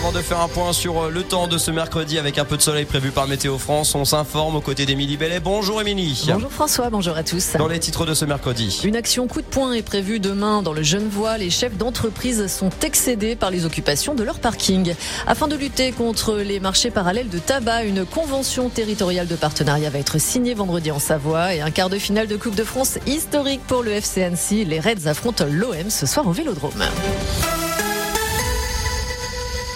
Avant de faire un point sur euh, le temps de ce mercredi avec un peu de soleil prévu par Météo France, on s'informe aux côtés d'Émilie Bellet. Bonjour Émilie. Bonjour François, bonjour à tous. Dans les titres de ce mercredi. Une action coup de poing est prévue demain dans le Genevois. Les chefs d'entreprise sont excédés par les occupations de leur parking. Afin de lutter contre les marchés parallèles de tabac, une convention territoriale de partenariat va être signée vendredi en Savoie et un quart de finale de Coupe de France historique pour le FCNC. Les Reds affrontent l'OM ce soir au Vélodrome.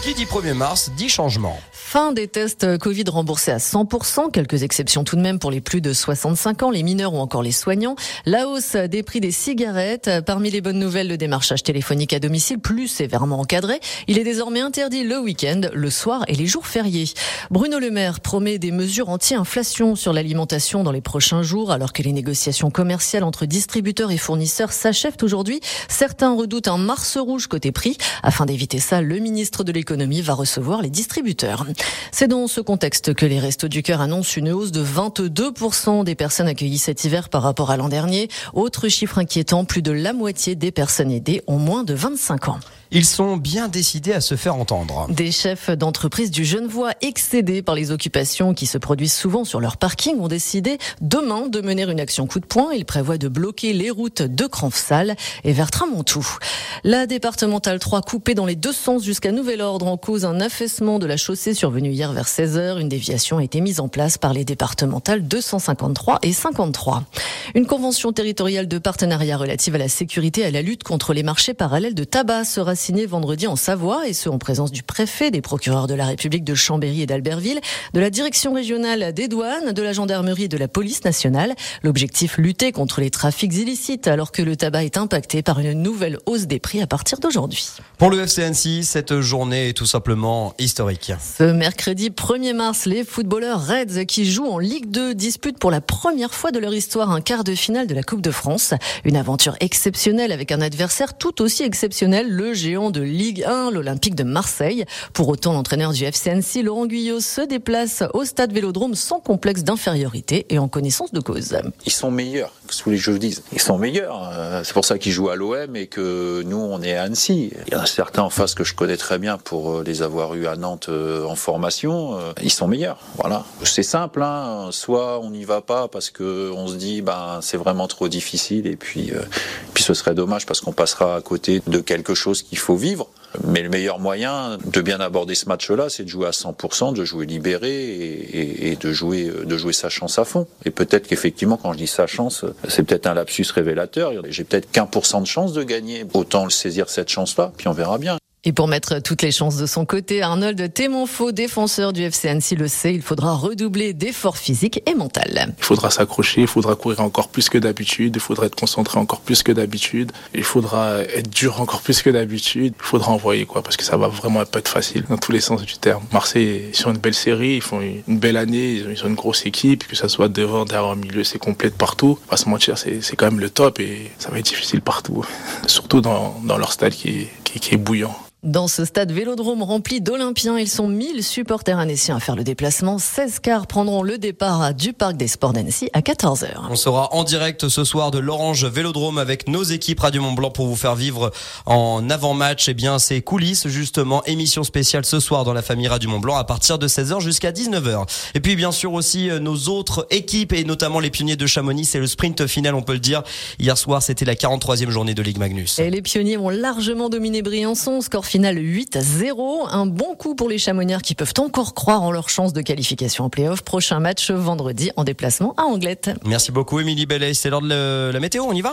Qui dit 1er mars dit changement. Fin des tests Covid remboursés à 100%, quelques exceptions tout de même pour les plus de 65 ans, les mineurs ou encore les soignants. La hausse des prix des cigarettes, parmi les bonnes nouvelles, le démarchage téléphonique à domicile plus sévèrement encadré. Il est désormais interdit le week-end, le soir et les jours fériés. Bruno Le Maire promet des mesures anti-inflation sur l'alimentation dans les prochains jours, alors que les négociations commerciales entre distributeurs et fournisseurs s'achèvent aujourd'hui. Certains redoutent un mars rouge côté prix. Afin d'éviter ça, le ministre de l'économie va recevoir les distributeurs. C'est dans ce contexte que les Restos du Cœur annoncent une hausse de 22% des personnes accueillies cet hiver par rapport à l'an dernier. Autre chiffre inquiétant, plus de la moitié des personnes aidées ont moins de 25 ans. Ils sont bien décidés à se faire entendre. Des chefs d'entreprise du Genevois excédés par les occupations qui se produisent souvent sur leur parking ont décidé demain de mener une action coup de poing. Ils prévoient de bloquer les routes de Cranfsal et vers Tramontou. La départementale 3 coupée dans les deux sens jusqu'à nouvel ordre en cause un affaissement de la chaussée survenu hier vers 16h. Une déviation a été mise en place par les départementales 253 et 53. Une convention territoriale de partenariat relative à la sécurité et à la lutte contre les marchés parallèles de tabac sera signé vendredi en Savoie, et ce en présence du préfet, des procureurs de la République de Chambéry et d'Albertville, de la direction régionale des douanes, de la gendarmerie et de la police nationale. L'objectif, lutter contre les trafics illicites, alors que le tabac est impacté par une nouvelle hausse des prix à partir d'aujourd'hui. Pour le FCNC, cette journée est tout simplement historique. Ce mercredi 1er mars, les footballeurs Reds qui jouent en Ligue 2 disputent pour la première fois de leur histoire un quart de finale de la Coupe de France. Une aventure exceptionnelle avec un adversaire tout aussi exceptionnel, le géant de Ligue 1, l'Olympique de Marseille. Pour autant, l'entraîneur du FCNC, Laurent Guyot, se déplace au stade Vélodrome sans complexe d'infériorité et en connaissance de cause. Ils sont meilleurs, que tous les jeux disent. Ils sont meilleurs. Euh, c'est pour ça qu'ils jouent à l'OM et que nous, on est à Annecy. Il y en a certains en face que je connais très bien pour euh, les avoir eus à Nantes euh, en formation. Ils sont meilleurs. Voilà. C'est simple. Hein. Soit on n'y va pas parce que on se dit, ben, c'est vraiment trop difficile et puis ce serait dommage parce qu'on passera à côté de quelque chose qu'il faut vivre. Mais le meilleur moyen de bien aborder ce match-là, c'est de jouer à 100%, de jouer libéré et, de jouer de jouer sa chance à fond. Et peut-être qu'effectivement, quand je dis sa chance, c'est peut-être un lapsus révélateur. J'ai peut-être qu'un pour cent de chance de gagner. Autant saisir cette chance-là, puis on verra bien. Et pour mettre toutes les chances de son côté, Arnold Témonfaux, défenseur du FCNC, le sait, il faudra redoubler d'efforts physiques et mentaux. Il faudra s'accrocher, il faudra courir encore plus que d'habitude, il faudra être concentré encore plus que d'habitude, il faudra être dur encore plus que d'habitude, il faudra envoyer quoi, parce que ça va vraiment pas être facile dans tous les sens du terme. Marseille est sur une belle série, ils font une belle année, ils ont une grosse équipe, que ça soit devant, derrière, milieu, c'est complet partout. Pas se mentir, c'est quand même le top et ça va être difficile partout, surtout dans, leur stade qui est bouillant. Dans ce stade vélodrome rempli d'Olympiens, ils sont 1000 supporters annéciens à faire le déplacement. 16 cars prendront le départ du Parc des Sports d'Annecy à 14h. On sera en direct ce soir de l'Orange Vélodrome avec nos équipes Radio Mont Blanc pour vous faire vivre en avant-match eh bien ces coulisses justement émission spéciale ce soir dans la famille Radio Mont Blanc à partir de 16h jusqu'à 19h. Et puis bien sûr aussi euh, nos autres équipes et notamment les pionniers de Chamonix, c'est le sprint final on peut le dire. Hier soir, c'était la 43e journée de Ligue Magnus. Et les pionniers ont largement dominé Briançon, score finale 8 à 0. Un bon coup pour les Chamoniards qui peuvent encore croire en leur chance de qualification en playoff. Prochain match vendredi en déplacement à Anglette. Merci beaucoup Émilie Bellet. C'est l'heure de la météo, on y va?